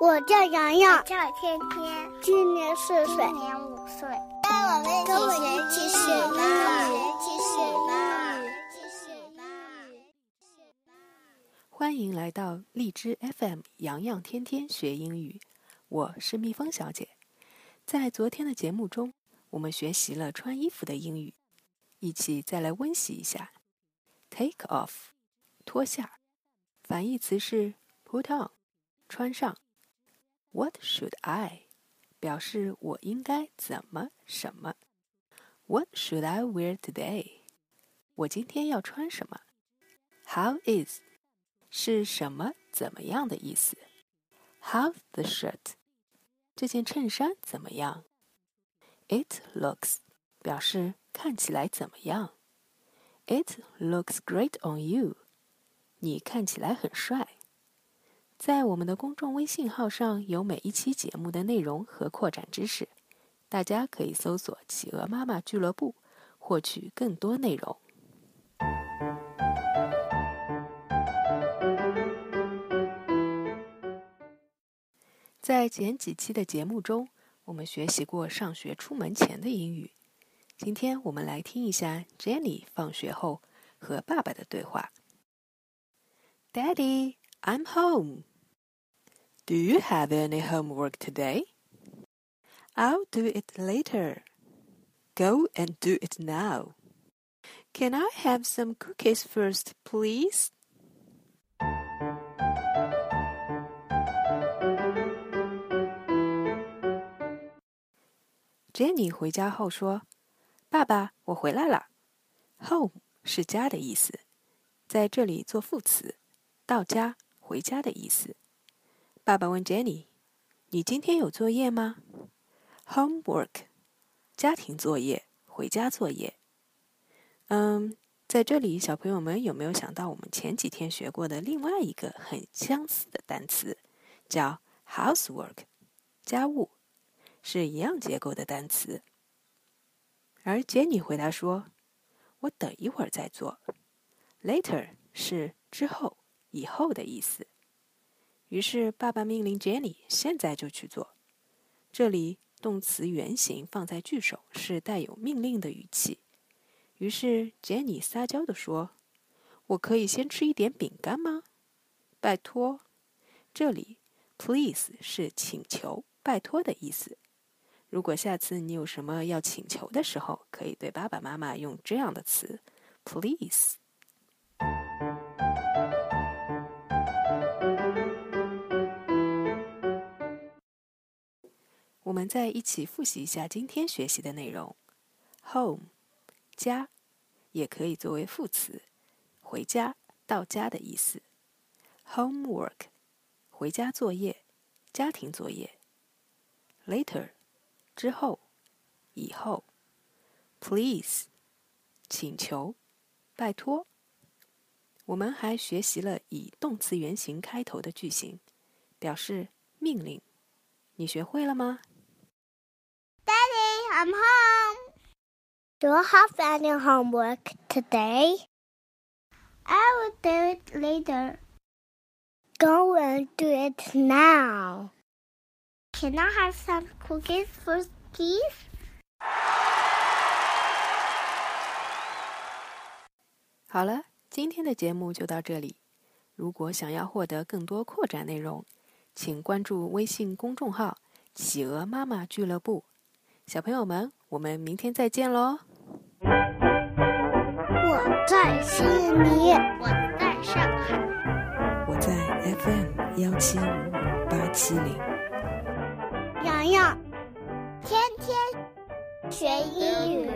我叫洋洋，叫天天，今年四岁，今年五岁。跟我们一起学英语，一起学英语，一起学英语。欢迎来到荔枝 FM 洋洋天天学英语，我是蜜蜂小姐。在昨天的节目中，我们学习了穿衣服的英语，一起再来温习一下。Take off，脱下，反义词是 put on，穿上。What should I？表示我应该怎么什么。What should I wear today？我今天要穿什么？How is？是什么怎么样的意思？How's the shirt？这件衬衫怎么样？It looks 表示看起来怎么样？It looks great on you。你看起来很帅。 在我们的公众微信号上有每一期节目的内容和扩展知识，大家可以搜索“企鹅妈妈俱乐部”获取更多内容。在前几期的节目中，我们学习过上学出门前的英语。今天我们来听一下 Jenny 放学后和爸爸的对话。Daddy, I'm home. Do you have any homework today? I'll do it later. Go and do it now. Can I have some cookies first, please? Jenny 回家后说：“爸爸，我回来了。Home 是家的意思，在这里做副词，到家、回家的意思。” 爸爸问 Jenny：“ 你今天有作业吗？”Homework，家庭作业、回家作业。嗯，在这里，小朋友们有没有想到我们前几天学过的另外一个很相似的单词，叫 housework，家务，是一样结构的单词。而 Jenny 回答说：“我等一会儿再做。”Later 是之后、以后的意思。于是，爸爸命令 Jenny 现在就去做。这里动词原形放在句首，是带有命令的语气。于是，Jenny 撒娇地说：“我可以先吃一点饼干吗？拜托。”这里 “please” 是请求、拜托的意思。如果下次你有什么要请求的时候，可以对爸爸妈妈用这样的词：“please”。我们再一起复习一下今天学习的内容。Home，家，也可以作为副词，回家、到家的意思。Homework，回家作业、家庭作业。Later，之后、以后。Please，请求、拜托。我们还学习了以动词原形开头的句型，表示命令。你学会了吗？I'm home. Do you have any homework today? I will do it later. Go and do it now. Can I have some cookies first, please? 好了，今天的节目就到这里。如果想要获得更多扩展内容，请关注微信公众号“企鹅妈妈俱乐部”。小朋友们，我们明天再见喽！我在悉尼，我在上海，我在 FM 幺七五八七零。洋洋，天天学英语。